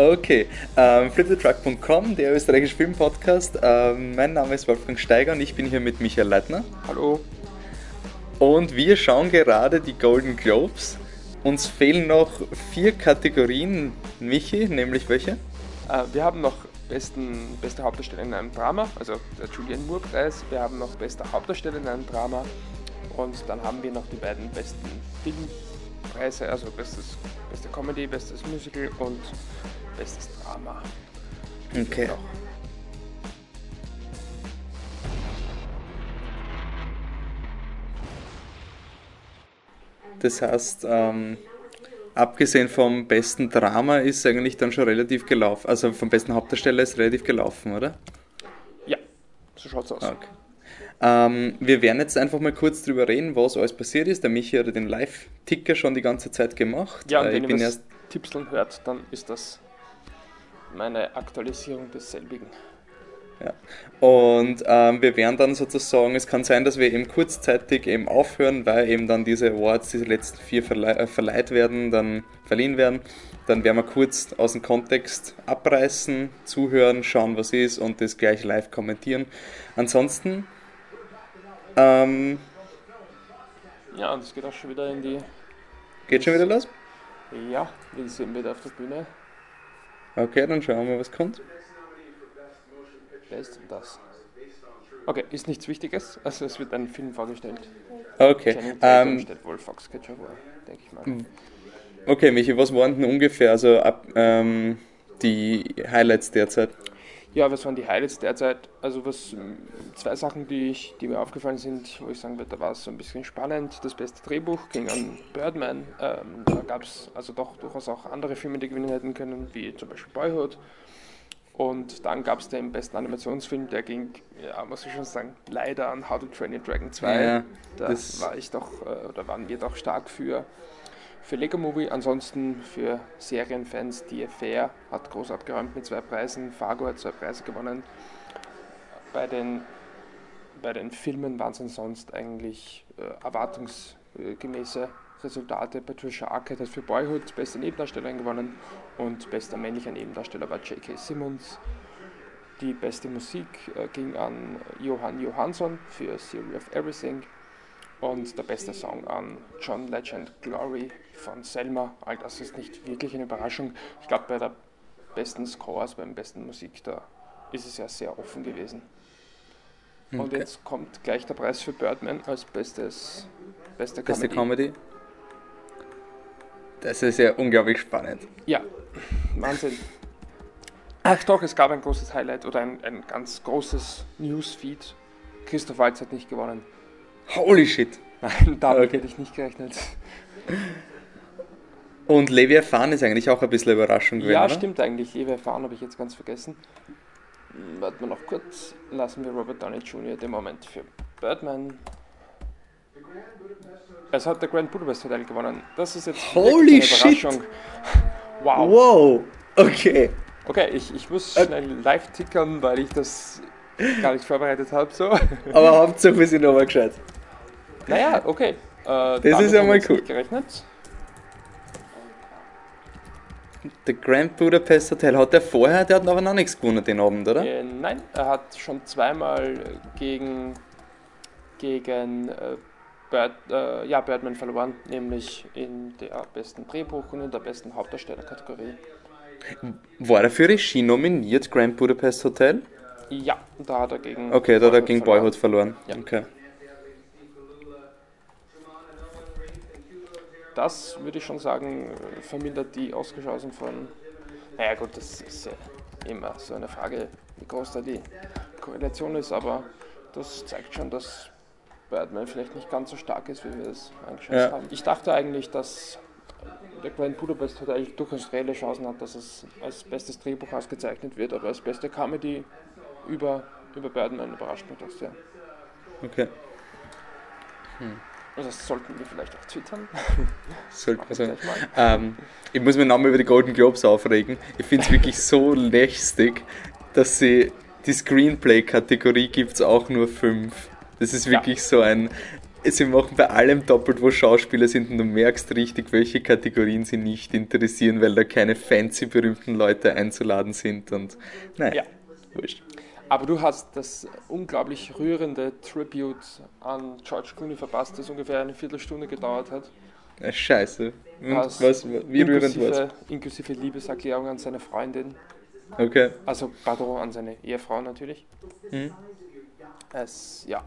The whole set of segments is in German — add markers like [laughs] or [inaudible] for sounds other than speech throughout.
Okay, ähm, flipthetruck.com, der österreichische Filmpodcast. Ähm, mein Name ist Wolfgang Steiger und ich bin hier mit Michael Leitner. Hallo. Und wir schauen gerade die Golden Globes. Uns fehlen noch vier Kategorien, Michi, nämlich welche? Äh, wir haben noch besten, beste Hauptdarsteller in einem Drama, also der Julian Moore Preis. Wir haben noch beste Hauptdarsteller in einem Drama. Und dann haben wir noch die beiden besten Filmpreise, also bestes, beste Comedy, bestes Musical und bestes Drama. Okay. Noch. Das heißt, ähm, abgesehen vom besten Drama ist eigentlich dann schon relativ gelaufen. Also vom besten Hauptdarsteller ist relativ gelaufen, oder? Ja, so schaut's aus. Okay. Ähm, wir werden jetzt einfach mal kurz drüber reden, was alles passiert ist. Der Michi hat den Live-Ticker schon die ganze Zeit gemacht. Ja, und Äh, wenn ihr was erst Tippseln hört, dann ist das meine Aktualisierung desselbigen. Ja. Und ähm, wir werden dann sozusagen, es kann sein, dass wir eben kurzzeitig eben aufhören, weil eben dann diese Awards, diese letzten vier verlei äh, verleiht werden, dann verliehen werden. Dann werden wir kurz aus dem Kontext abreißen, zuhören, schauen, was ist und das gleich live kommentieren. Ansonsten, ähm, Ja, und es geht auch schon wieder in die. geht schon wieder los? Ja, wir sind wieder auf der Bühne. Okay, dann schauen wir, was kommt. Wer ist denn das? Okay, ist nichts Wichtiges. Also es wird ein Film vorgestellt. Okay, Tatum ähm, stellt wohl Foxcatcher vor, denke ich mal. okay, Michi, was waren denn ungefähr also ab, ähm, die Highlights derzeit? Ja, was waren die Highlights derzeit? Also was ähm, zwei Sachen, die, ich, die mir aufgefallen sind, wo ich sagen würde, da war es so ein bisschen spannend. Das beste Drehbuch ging an Birdman. Ähm, da gab es also doch durchaus auch andere Filme, die gewinnen hätten können, wie zum Beispiel Boyhood. Und dann gab es den besten Animationsfilm, der ging, ja, muss ich schon sagen, leider an How to Train Your Dragon 2. Ja, da das- war ich doch, äh, oder waren wir doch stark für, für Lego Movie. Ansonsten für Serienfans, die Affair hat groß abgeräumt mit zwei Preisen, Fargo hat zwei Preise gewonnen. Bei den, bei den Filmen waren es ansonsten eigentlich äh, erwartungsgemäße Resultate. Patricia Arquette hat für Boyhood beste Nebendarstellerin gewonnen und bester männlicher Nebendarsteller war J.K. Simmons. Die beste Musik äh, ging an Johann Johansson für Theory of Everything und der beste Song an John Legend Glory von Selma. All das ist nicht wirklich eine Überraschung. Ich glaube, bei der besten Scores, beim besten Musik, da ist es ja sehr offen gewesen. Und Okay. jetzt kommt gleich der Preis für Birdman als bestes, beste Beste Comedy. Comedy? Das ist ja unglaublich spannend. Ja, Wahnsinn. Ach doch, es gab ein großes Highlight oder ein, ein ganz großes Newsfeed. Christoph Waltz hat nicht gewonnen. Holy shit. Nein, damit Okay. hätte ich nicht gerechnet. Und Leviathan ist eigentlich auch ein bisschen Überraschung gewesen, Ja, oder? stimmt eigentlich. Levi erfahren habe ich jetzt ganz vergessen. Hm, Warten wir noch kurz. Lassen wir Robert Downey Jr. den Moment für Birdman. Es hat der Grand Budapest Hotel gewonnen. Das ist jetzt Holy eine shit. Überraschung. [laughs] Wow. Wow, okay. Okay, ich, ich muss Äh. schnell live tickern, weil ich das gar nicht vorbereitet habe. So. Aber Hauptsache wir sind nochmal gescheit. Naja, okay. Äh, das ist ja mal cool. Gerechnet. Der Grand Budapest Hotel, hat der vorher, der hat aber noch nichts gewonnen den Abend, oder? Äh, nein, er hat schon zweimal gegen, gegen äh, Bird, äh, ja, Birdman verloren, nämlich in der besten Drehbuch und in der besten Hauptdarstellerkategorie. War er für Regie nominiert, Grand Budapest Hotel? Ja, da hat er gegen Okay, da hat er Boyhood gegen verloren. Boyhood verloren. Ja. Okay. Das würde ich schon sagen, vermindert die Oscarchancen von. Naja, gut, das ist ja immer so eine Frage, wie groß da die Korrelation ist, aber das zeigt schon, dass Birdman vielleicht nicht ganz so stark ist, wie wir es eingeschätzt Ja. haben. Ich dachte eigentlich, dass der Grand Budapest Hotel durchaus reelle Chancen hat, dass es als bestes Drehbuch ausgezeichnet wird, aber als beste Comedy über, über Birdman überrascht mich das sehr. Okay. Also sollten wir vielleicht auch twittern. [laughs] Sollte Mach man ich sagen. Ähm, ich muss mich nochmal über die Golden Globes aufregen. Ich finde es wirklich so lästig, dass sie die Screenplay-Kategorie gibt es auch nur fünf. Das ist Ja. wirklich so ein. sie machen bei allem doppelt, wo Schauspieler sind und du merkst richtig, welche Kategorien sie nicht interessieren, weil da keine fancy berühmten Leute einzuladen sind und naja, ja. wurscht. Aber du hast das unglaublich rührende Tribute an George Clooney verpasst, das ungefähr eine Viertelstunde gedauert hat. Ja, scheiße. Und was, wie rührend war Inklusive Liebeserklärung an seine Freundin. Okay. Also, pardon, an seine Ehefrau natürlich. Hm. Es, ja.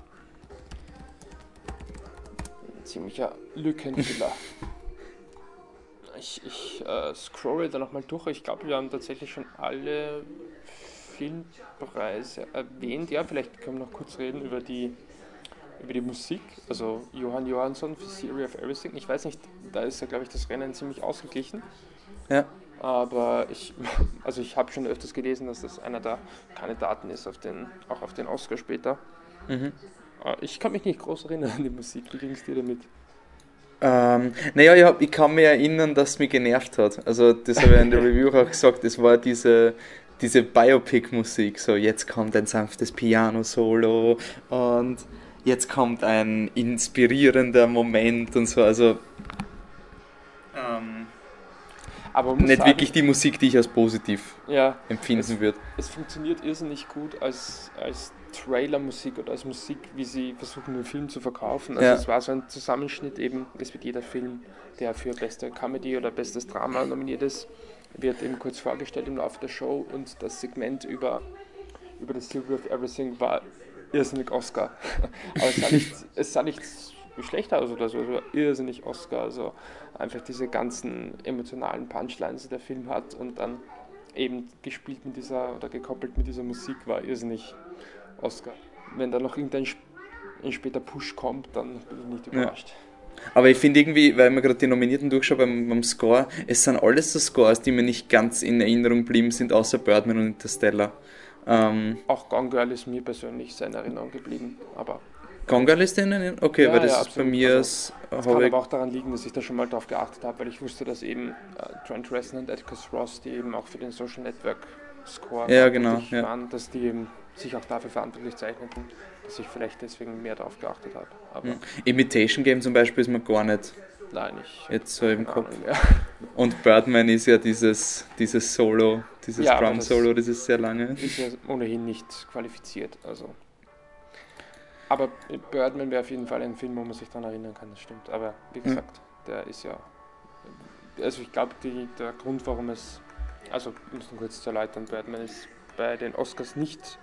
Ein ziemlicher Lückenfüller. [laughs] ich ich äh, scrolle da nochmal durch. Ich glaube, wir haben tatsächlich schon alle Filmpreise erwähnt. Ja, vielleicht können wir noch kurz reden über die, über die Musik. Also Johann Johansson für Theory of Everything. Ich weiß nicht, da ist ja, glaube ich, das Rennen ziemlich ausgeglichen. Ja. Aber ich, [laughs] also ich habe schon öfters gelesen, dass das einer der Kandidaten ist, auf den, auch auf den Oscar später. Mhm. Äh, ich kann mich nicht groß erinnern an die Musik. Wie ging es dir damit? Ähm, naja, ich, hab, ich kann mich erinnern, dass es mich genervt hat. Also, das habe ich in der [laughs] Review auch gesagt. Es war diese, diese Biopic-Musik, so jetzt kommt ein sanftes Piano-Solo und jetzt kommt ein inspirierender Moment und so, also ähm, aber nicht sagen, wirklich die Musik, die ich als positiv ja, empfinden würde. Es funktioniert irrsinnig gut als, als Trailer-Musik oder als Musik, wie sie versuchen, den Film zu verkaufen. Also ja. es war so ein Zusammenschnitt eben, es wird jeder Film, der für beste Comedy oder bestes Drama nominiert ist, wird eben kurz vorgestellt im Laufe der Show und das Segment über, über das Theory of Everything war irrsinnig Oscar. [laughs] Aber es sah nicht, es sah nicht schlechter aus oder so, es war irrsinnig Oscar. Also einfach diese ganzen emotionalen Punchlines, die der Film hat und dann eben gespielt mit dieser oder gekoppelt mit dieser Musik war irrsinnig Oscar. Wenn da noch irgendein ein später Push kommt, dann bin ich nicht überrascht. Ja. Aber ich finde irgendwie, weil man gerade die Nominierten durchschaut beim, beim Score, es sind alles so Scores, die mir nicht ganz in Erinnerung geblieben sind, außer Birdman und Interstellar. Ähm, Auch Gone Girl ist mir persönlich in Erinnerung geblieben, aber. Gone Girl ist in Erinnerung? Okay, ja, weil das ja, ist bei mir. Also, das kann aber auch daran liegen, dass ich da schon mal drauf geachtet habe, weil ich wusste, dass eben äh, Trent Reznor und Atticus Ross, die eben auch für den Social Network Score ja, genau, waren, dass die eben sich auch dafür verantwortlich zeichneten, dass ich vielleicht deswegen mehr darauf geachtet habe. Ja. Imitation Game zum Beispiel ist mir gar nicht Nein, ich jetzt so im Kopf. [laughs] Und Birdman ist ja dieses, dieses Solo, dieses ja, Drum-Solo, das ist sehr lange. Ist ja ohnehin nicht qualifiziert. Also. Aber Birdman wäre auf jeden Fall ein Film, wo man sich daran erinnern kann, das stimmt. Aber wie gesagt, ja. der ist ja. Also ich glaube, der Grund, warum es. Also, um es kurz zu erläutern, Birdman ist bei den Oscars nicht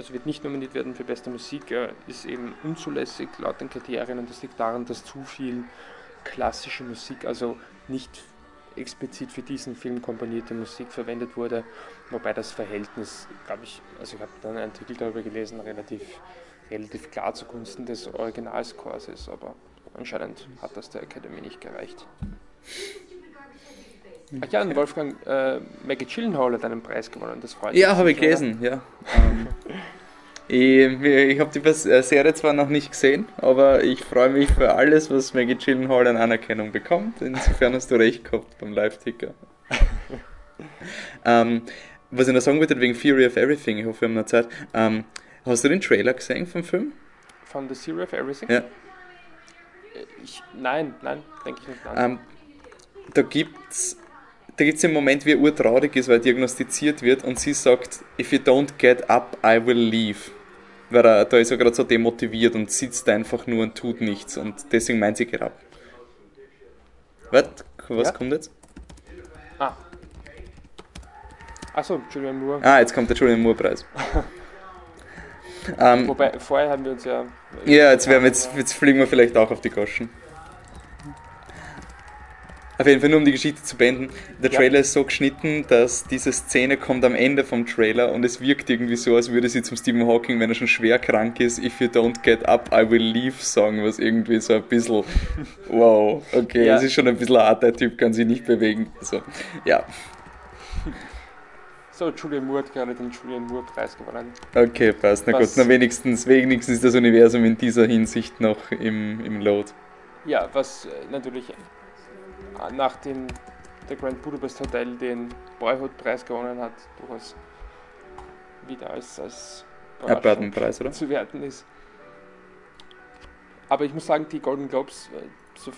also wird nicht nominiert werden für beste Musik, er ist eben unzulässig laut den Kriterien und das liegt daran, dass zu viel klassische Musik, also nicht explizit für diesen Film komponierte Musik verwendet wurde, wobei das Verhältnis, glaube ich, also ich habe dann einen Artikel darüber gelesen, relativ, relativ klar zugunsten des Originalscores ist, aber anscheinend hat das der Academy nicht gereicht. Ach ja, und Wolfgang, äh, Maggie Gyllenhaal hat einen Preis gewonnen, das freut mich. Ja, habe ich gelesen, ja. Ähm, [laughs] ich, ich habe die äh, Serie zwar noch nicht gesehen, aber ich freue mich für alles, was Maggie Gyllenhaal an Anerkennung bekommt. Insofern hast du recht gehabt beim Live-Ticker. [laughs] ähm, was ich noch sagen wollte, wegen Theory of Everything, ich hoffe, wir haben noch Zeit. Ähm, hast du den Trailer gesehen vom Film? Von The Theory of Everything? Ja. Ich, nein, nein, denke ich nicht. Ähm, da gibt's da gibt es einen Moment, wie er urtraurig ist, weil er diagnostiziert wird und sie sagt, if you don't get up, I will leave. Weil er, da ist er gerade so demotiviert und sitzt einfach nur und tut nichts und deswegen meint sie, get up. Was? Was ja? kommt jetzt? Ah. Achso, Julian Moore. Ah, jetzt kommt der Julian Moore-Preis. [laughs] ähm, Wobei, vorher haben wir uns ja. Ja, jetzt, wir jetzt, jetzt fliegen wir vielleicht auch auf die Goschen. Auf jeden Fall nur um die Geschichte zu beenden. Der Trailer ja. ist so geschnitten, dass diese Szene kommt am Ende vom Trailer und es wirkt irgendwie so, als würde sie zum Stephen Hawking, wenn er schon schwer krank ist, If you don't get up, I will leave sagen, was irgendwie so ein bisschen, [laughs] wow, okay, ja. es ist schon ein bisschen hart, der Typ kann sich nicht bewegen. So, ja. So, Julian Moore hat gerade den Julian Moore Preis gewonnen. Okay, passt. Na was, gut, na wenigstens, wenigstens ist das Universum in dieser Hinsicht noch im, im Load. Ja, was äh, natürlich nachdem der Grand Budapest Hotel den Boyhood-Preis gewonnen hat, durchaus wieder als, als Preis, oder? zu werten ist. aber ich muss sagen, die Golden Globes, äh, so,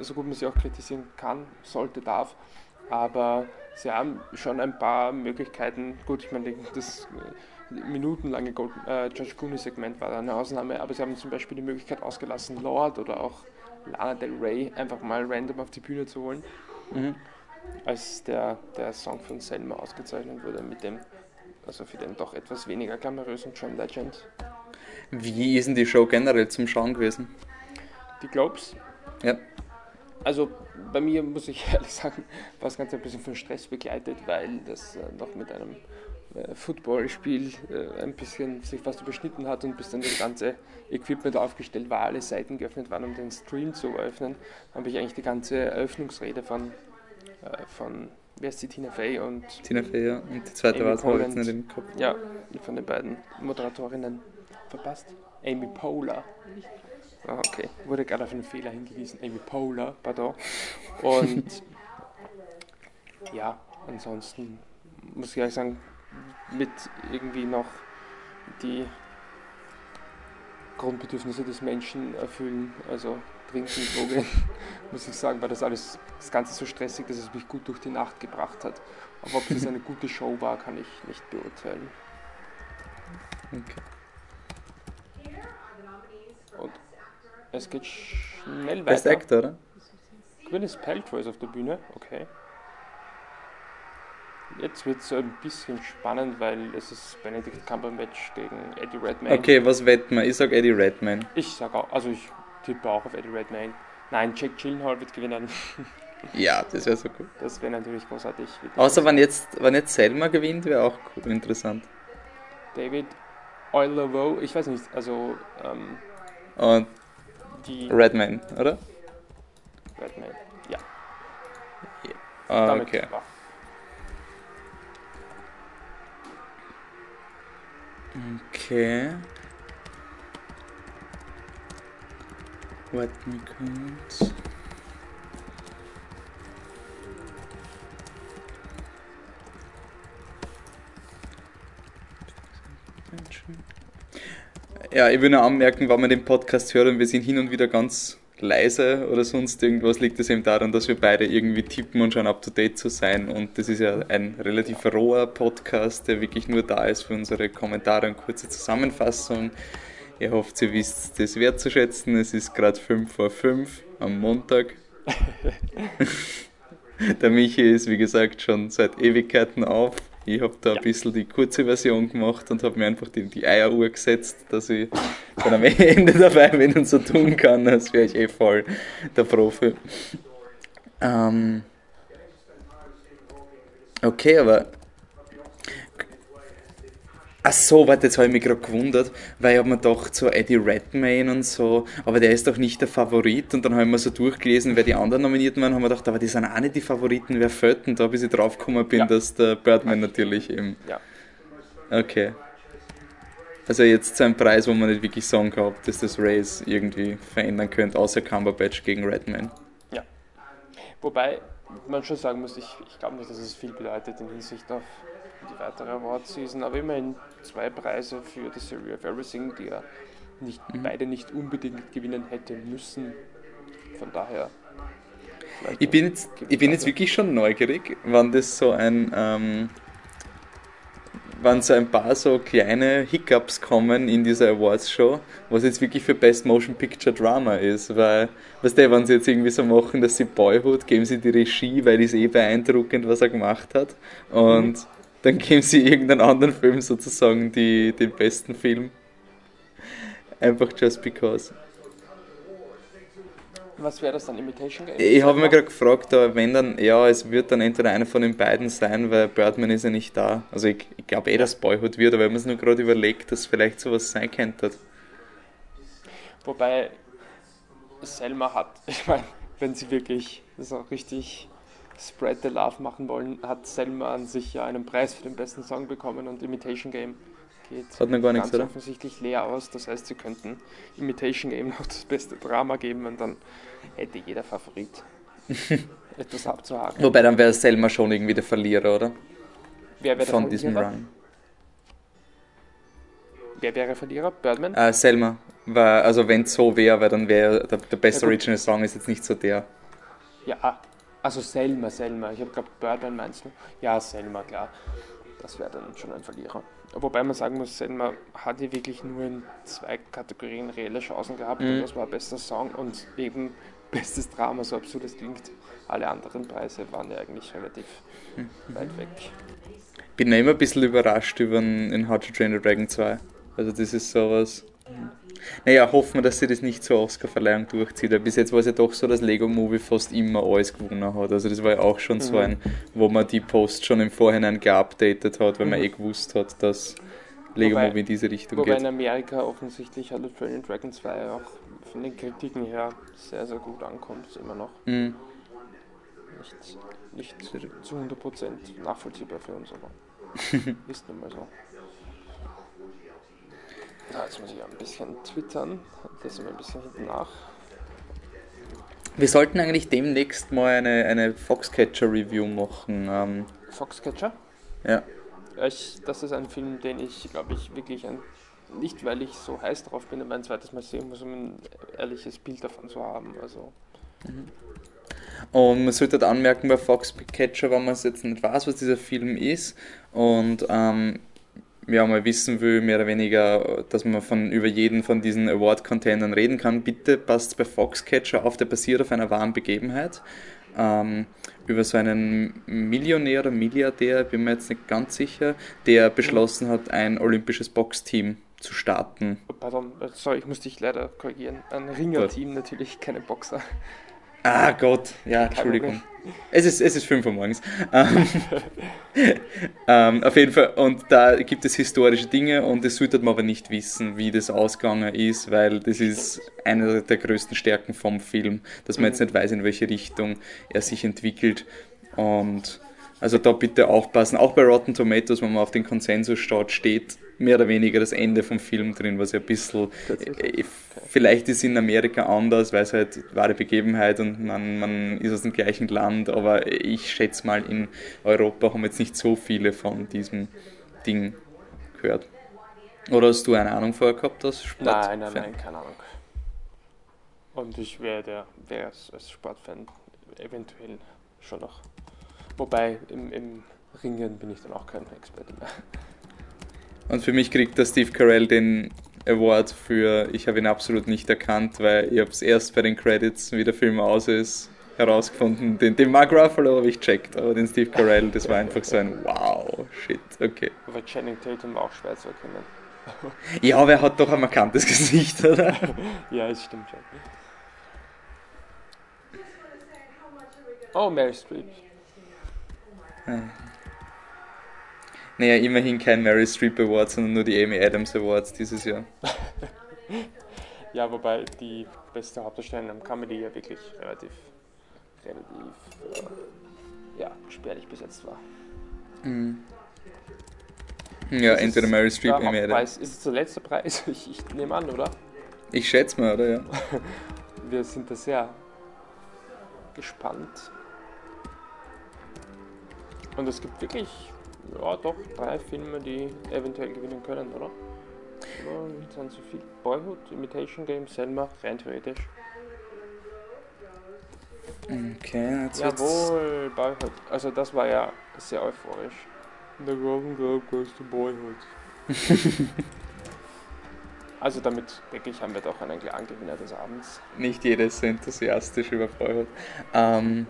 so gut man sie auch kritisieren kann, sollte, darf, aber sie haben schon ein paar Möglichkeiten. Gut, ich meine, das äh, minutenlange Gold, äh, George Clooney-Segment war da eine Ausnahme, aber sie haben zum Beispiel die Möglichkeit ausgelassen, Lord oder auch Lana Del Rey einfach mal random auf die Bühne zu holen. Mhm. Als der, der Song von Selma ausgezeichnet wurde mit dem, also für den doch etwas weniger glamourösen John Legend. Wie ist denn die Show generell zum Schauen gewesen? Die Globes? Ja. Also bei mir muss ich [laughs] ehrlich sagen, war das Ganze ein bisschen von Stress begleitet, weil das äh, noch mit einem Footballspiel äh, ein bisschen sich fast überschnitten hat und bis dann das ganze Equipment aufgestellt war, alle Seiten geöffnet waren, um den Stream zu eröffnen, habe ich eigentlich die ganze Eröffnungsrede von, äh, von wer ist die Tina Fey und Tina Fey, ja. Und die zweite war es jetzt nicht im Kopf. Ja, von den beiden Moderatorinnen verpasst. Amy Poehler. Ah, okay, wurde gerade auf einen Fehler hingewiesen. Amy Poehler, pardon. Und [laughs] ja, ansonsten muss ich ehrlich sagen, mit irgendwie noch die Grundbedürfnisse des Menschen erfüllen, also trinken, [laughs] Drogen, muss ich sagen, war das alles, das Ganze so stressig, dass es mich gut durch die Nacht gebracht hat. Aber ob das [laughs] eine gute Show war, kann ich nicht beurteilen. Okay. Und es geht schnell weiter. Best Actor, oder? Gwyneth Paltrow ist auf der Bühne, okay. Jetzt wird es ein bisschen spannend, weil es ist Benedict Cumberbatch gegen Eddie Redmayne. Okay, was wetten wir? Ich sag Eddie Redmayne. Ich sag auch, also ich tippe auch auf Eddie Redmayne. Nein, Jack Gyllenhaal wird gewinnen. [laughs] Ja, das wäre so cool. Das wäre natürlich großartig. Außer wenn jetzt, wenn jetzt Selma gewinnt, wäre auch cool, interessant. David Oileau, ich weiß nicht, also ähm, Und die Redman, oder? Redman, ja. ja. Ah, okay. War. Okay. What me kurz. Ja, ich will nur anmerken, wenn wir den Podcast hören, wir sind hin und wieder ganz leise oder sonst irgendwas, liegt es eben daran, dass wir beide irgendwie tippen und schauen up to date zu sein. Und das ist ja ein relativ roher Podcast, der wirklich nur da ist für unsere Kommentare und kurze Zusammenfassung. Ihr hofft, ihr wisst das wertzuschätzen. Es ist gerade 5 vor 5 am Montag. [laughs] Der Michi ist, wie gesagt, schon seit Ewigkeiten auf ich habe da ein bisschen die kurze Version gemacht und habe mir einfach die, die Eieruhr gesetzt, dass ich dann am [laughs] Ende dabei bin und so tun kann, als wäre ich eh voll der Profi. Ähm okay, aber Ach so, warte, jetzt habe ich mich gerade gewundert, weil ich habe mir gedacht, so Eddie Redmayne und so, aber der ist doch nicht der Favorit. Und dann habe ich mir so durchgelesen, wer die anderen nominiert waren, haben wir gedacht, aber die sind auch nicht die Favoriten, wer fällt denn da, bis ich drauf gekommen bin, ja. dass der Birdman natürlich eben. Ja. Okay. Also jetzt so ein Preis, wo man nicht wirklich sagen kann, ob das das Race irgendwie verändern könnte, außer Cumberbatch gegen Redman. Ja. Wobei man schon sagen muss, ich, ich glaube nicht, dass es viel bedeutet in Hinsicht auf die weitere Award-Season, aber immerhin zwei Preise für The Theory of Everything, die er nicht, mhm. beide nicht unbedingt gewinnen hätte müssen. Von daher. Ich bin jetzt, ich bin jetzt wirklich schon neugierig, wann das so ein. Ähm, wann so ein paar so kleine Hiccups kommen in dieser Awards-Show, was jetzt wirklich für Best Motion Picture Drama ist, weil, was der, wenn sie jetzt irgendwie so machen, dass sie Boyhood, geben sie die Regie, weil es eh beeindruckend, was er gemacht hat und mhm dann geben sie irgendeinen anderen Film sozusagen die, den besten Film. Einfach just because. Was wäre das dann, Imitation Game? Ich habe mir gerade gefragt, aber wenn dann, ja, es wird dann entweder einer von den beiden sein, weil Birdman ist ja nicht da. Also ich, ich glaube eh, dass Boyhood wird, aber wenn man es nur gerade überlegt, dass vielleicht sowas sein könnte. Wobei Selma hat, [laughs] ich meine, wenn sie wirklich auch richtig Spread the Love machen wollen, hat Selma an sich ja einen Preis für den besten Song bekommen und Imitation Game geht hat gar ganz nichts, offensichtlich leer aus. Das heißt, sie könnten Imitation Game [laughs] noch das beste Drama geben und dann hätte jeder Favorit [laughs] etwas abzuhaken. Wobei dann wäre Selma schon irgendwie der Verlierer, oder? Wer wäre Von diesem Run. Wer wäre Verlierer? Birdman? Äh, Selma. Weil, also wenn es so wäre, weil dann wäre der, der Best Ja. Original Song ist jetzt nicht so der. Ja, also Selma, Selma. Ich habe glaube Birdman meinst du? Ja, Selma, klar. Das wäre dann schon ein Verlierer. Wobei man sagen muss, Selma hat ja wirklich nur in zwei Kategorien reelle Chancen gehabt. Und Mhm. das war bester Song und eben [laughs] bestes Drama, so absurd es klingt. Alle anderen Preise waren ja eigentlich relativ Mhm. weit weg. Bin ja immer ein bisschen überrascht über den, in How to Train the Dragon 2. Also das ist sowas. Naja, hoffen wir, dass sie das nicht zur Oscar-Verleihung durchzieht. Bis jetzt war es ja doch so, dass Lego Movie fast immer alles gewonnen hat. Also das war ja auch schon so Mhm. ein, wo man die Post schon im Vorhinein geupdatet hat, weil man Mhm. eh gewusst hat, dass Lego Wobei- Movie in diese Richtung Wobei geht. in Amerika offensichtlich Train Your Dragon 2 auch von den Kritiken her sehr, sehr gut ankommt. Immer noch Mhm. nicht, nicht zu 100% nachvollziehbar für uns, aber [laughs] ist nun mal so. Ja, jetzt muss ich ein bisschen twittern. Das wir ein bisschen hinten nach. Wir sollten eigentlich demnächst mal eine, eine Foxcatcher-Review machen. Ähm, Foxcatcher. ja. Ja, Ich, das ist ein Film, den ich, glaube ich, wirklich ein, nicht weil ich so heiß drauf bin, aber ein zweites Mal sehen muss, um ein ehrliches Bild davon zu haben. Also Und man sollte halt anmerken bei Foxcatcher, wenn man es jetzt nicht weiß, was dieser Film ist und ähm, ja, mal wissen will, mehr oder weniger, dass man von über jeden von diesen Award-Containern reden kann, bitte passt bei Foxcatcher auf, der basiert auf einer wahren Begebenheit. Ähm, über so einen Millionär oder Milliardär, bin mir jetzt nicht ganz sicher, der beschlossen hat, ein olympisches Boxteam zu starten. Pardon, äh, sorry, ich muss dich leider korrigieren. Ein Ringer-Team, natürlich keine Boxer. Ah Gott, ja, Entschuldigung. Es ist, es ist 5 Uhr morgens. Ähm, [laughs] ähm, auf jeden Fall, und da gibt es historische Dinge und das sollte man aber nicht wissen, wie das ausgegangen ist, weil das ist eine der größten Stärken vom Film, dass man jetzt nicht weiß, in welche Richtung er sich entwickelt. Und also da bitte aufpassen. Auch bei Rotten Tomatoes, wenn man auf den schaut, steht mehr oder weniger das Ende vom Film drin, was ja ein bisschen, äh, vielleicht ist in Amerika anders, weil es halt wahre Begebenheit und man, man ist aus dem gleichen Land, aber ich schätze mal, in Europa haben jetzt nicht so viele von diesem Ding gehört. Oder hast du eine Ahnung vorher gehabt, dass Sport? Nein, nein, nein, keine Ahnung. Und ich wäre der, wäre als, als Sportfan eventuell schon noch. Wobei im, im Ringen bin ich dann auch kein Experte mehr. Und für mich kriegt der Steve Carell den Award für Ich habe ihn absolut nicht erkannt, weil ich habe es erst bei den Credits, wie der Film aus ist, herausgefunden. Den, den Mark Ruffalo habe ich checkt, aber den Steve Carell, das war einfach so ein Wow, shit, okay. Aber Channing Tatum war auch schwer zu erkennen. [laughs] Ja, aber er hat doch ein markantes Gesicht, oder? [laughs] Ja, es stimmt schon. Oh, Mary Streep. Naja, immerhin kein Mary Streep Award, sondern nur die Amy Adams Awards dieses Jahr. [laughs] Ja, wobei die beste Hauptdarstellerin am Comedy ja wirklich relativ, relativ, äh, ja, spärlich besetzt war. Ja, Ist entweder Mary Streep, Amy Adams. Hauptpreis? Ist es der letzte Preis? [laughs] Ich, ich nehme an, oder? Ich schätze mal, oder? Ja. [laughs] Wir sind da sehr gespannt. Und es gibt wirklich, ja doch, drei Filme, die eventuell gewinnen können, oder? Oder sind so viel? Boyhood, Imitation Game, Selma, rein theoretisch. Okay, jetzt wird's- Jawohl, Boyhood. Also das war ja sehr euphorisch. The Golden Globe goes to Boyhood. [laughs] also damit, wirklich, haben wir doch einen klaren Gewinner des Abends. nicht jeder ist so enthusiastisch über Boyhood. Ähm,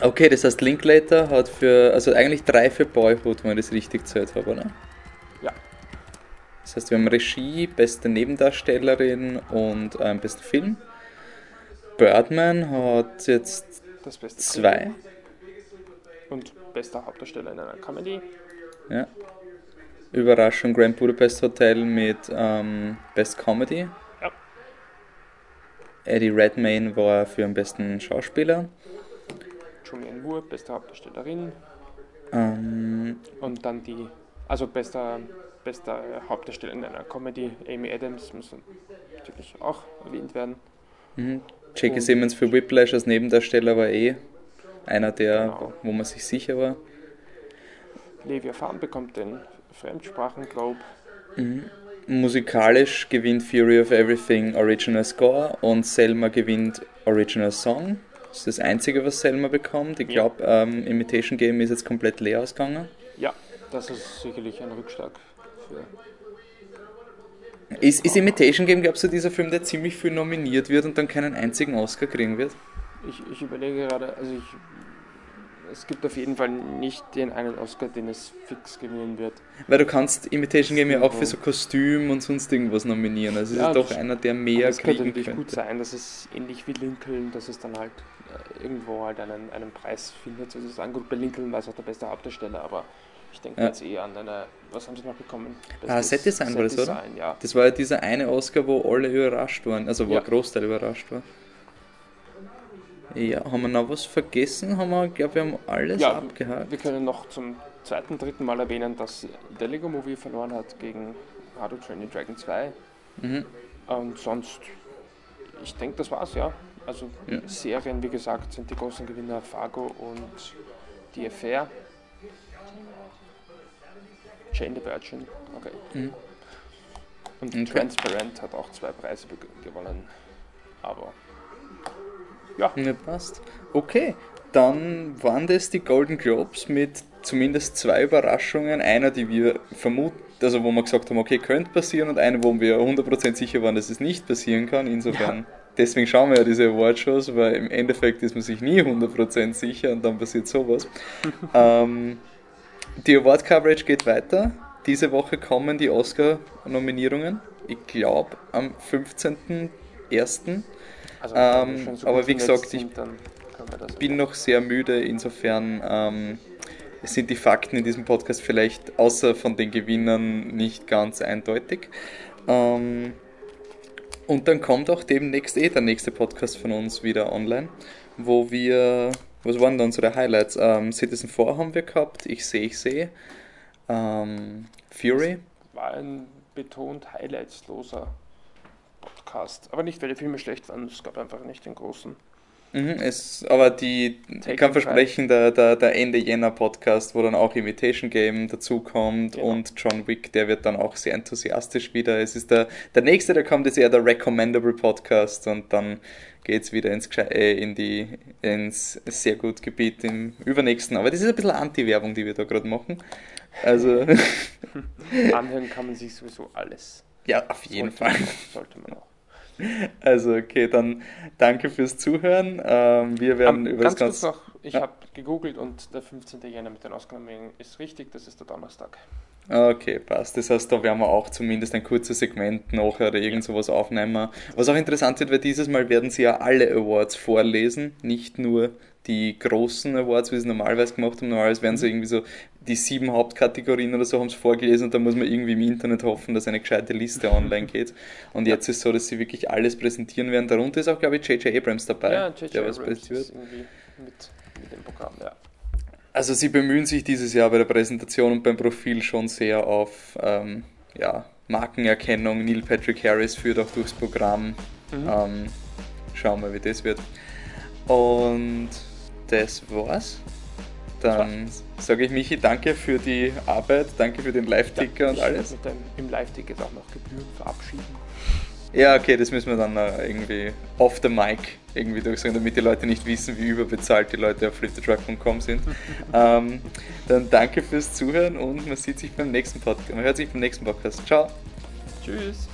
okay, das heißt, Linklater hat für, also eigentlich drei für Boyhood, wenn ich das richtig gezählt habe, oder? Ja. Das heißt, wir haben Regie, beste Nebendarstellerin und ähm, besten Film. Birdman hat jetzt zwei. Und bester Hauptdarsteller in einer Comedy. Ja. Überraschung, Grand Budapest Hotel mit ähm, Best Comedy. Ja. Eddie Redmayne war für den besten Schauspieler. Julianne Moore, beste Hauptdarstellerin. Ähm, Und dann die, also bester, bester Hauptdarsteller in einer Comedy, Amy Adams, muss natürlich auch erwähnt werden. mhm. J.K. Simmons für Whiplash als Nebendarsteller war eh einer der, Genau. wo man sich sicher war. Leviathan bekommt den Fremdsprachen Globe. Mhm. musikalisch gewinnt Fury of Everything Original Score und Selma gewinnt Original Song. Das ist das Einzige, was Selma bekommt. Ich glaube, ähm, Imitation Game ist jetzt komplett leer ausgegangen. Ja, das ist sicherlich ein Rückschlag für ist, ist Imitation Game, glaubst du, dieser Film, der ziemlich viel nominiert wird und dann keinen einzigen Oscar kriegen wird? Ich, ich überlege gerade, also ich, es gibt auf jeden Fall nicht den einen Oscar, den es fix gewinnen wird. Weil du kannst Imitation Game ja auch für so Kostüm und sonst irgendwas nominieren. Also ja, es ist doch einer, der mehr kriegen könnte. Es könnte natürlich gut sein, dass es ähnlich wie Lincoln, dass es dann halt irgendwo halt einen, einen Preis findet sozusagen. Gut, bei Lincoln war es auch der beste Hauptdarsteller, aber ich denke ja. jetzt eher an eine, was haben sie noch bekommen? ah, Set Design war das, oder? Ja. Das war ja dieser eine Oscar, wo alle überrascht waren, also wo ja. ein Großteil überrascht war. Ja, haben wir noch was vergessen? Haben wir, glaube wir haben alles ja, abgehakt. Wir können noch zum zweiten, dritten Mal erwähnen, dass der Lego Movie verloren hat gegen How to Train Dragon 2. Mhm. Und sonst, ich denke, das war's, ja. Also ja. Serien, wie gesagt, sind die großen Gewinner Fargo und die Affair. Jane the Virgin, okay. Mhm. Und okay. Transparent hat auch zwei Preise gewonnen. Aber ja. ja. Passt. Okay, dann waren das die Golden Globes mit zumindest zwei Überraschungen. Einer, die wir vermuten, also wo wir gesagt haben, okay, könnte passieren, und eine, wo wir 100% sicher waren, dass es nicht passieren kann. Insofern, ja. Deswegen schauen wir ja diese Awardshows, weil im Endeffekt ist man sich nie 100% sicher und dann passiert sowas. [laughs] ähm, die Award Coverage geht weiter. Diese Woche kommen die Oscar-Nominierungen. Ich glaube am 15.01. Also, ähm, so aber wie gesagt, ich bin noch sehr müde. Insofern ähm, sind die Fakten in diesem Podcast vielleicht außer von den Gewinnern nicht ganz eindeutig. Ähm, und dann kommt auch demnächst eh der nächste Podcast von uns wieder online, wo wir was waren da unsere Highlights? Ähm, Citizen 4 haben wir gehabt, Ich sehe, ich sehe. Ähm, Fury. Das war ein betont highlightsloser Podcast. Aber nicht, weil die Filme schlecht waren, es gab einfach nicht den großen. Mhm, es, aber die, ich kann versprechen, der, der, der Ende Jänner Podcast, wo dann auch Imitation Game dazukommt genau. und John Wick, der wird dann auch sehr enthusiastisch wieder. Es ist der, der nächste, der kommt, ist eher der Recommendable Podcast und dann geht es wieder ins, äh, in die, ins sehr gut Gebiet im übernächsten. Aber das ist ein bisschen Anti-Werbung, die wir da gerade machen. Also. [laughs] [laughs] Anhören kann man sich sowieso alles. Ja, auf jeden sollte Fall. Sollte man auch. Also, okay, dann danke fürs Zuhören. Ähm, wir werden um, über ganz das Ganze. Noch, ich ja. habe gegoogelt und der 15. Jänner mit den Ausgaben ist richtig, das ist der Donnerstag. Okay, passt. Das heißt, da werden wir auch zumindest ein kurzes Segment nachher oder irgend sowas aufnehmen. Was auch interessant wird, weil dieses Mal werden sie ja alle Awards vorlesen, nicht nur die großen Awards, wie sie normalerweise gemacht haben. Normalerweise werden sie mhm. irgendwie so die sieben Hauptkategorien oder so haben sie vorgelesen und da muss man irgendwie im Internet hoffen, dass eine gescheite Liste online [laughs] geht. Und jetzt ist es so, dass sie wirklich alles präsentieren werden. Darunter ist auch, glaube ich, J.J. Abrams dabei, ja, der was präsentiert. Mit, mit dem Programm, ja. Also sie bemühen sich dieses Jahr bei der Präsentation und beim Profil schon sehr auf ähm, ja, Markenerkennung. Neil Patrick Harris führt auch durchs Programm. Mhm. Ähm, schauen wir, wie das wird. Und das war's. Dann sage ich Michi, danke für die Arbeit, danke für den Live-Ticker ja, und alles. Mit dem, Im Live-Ticket auch noch Gebühren verabschieden. Ja, okay, das müssen wir dann irgendwie off the mic irgendwie durchsagen, damit die Leute nicht wissen, wie überbezahlt die Leute auf fliptetruck.com sind. [laughs] ähm, dann danke fürs Zuhören und man sieht sich beim nächsten Podcast. Man hört sich beim nächsten Podcast. Ciao. Tschüss.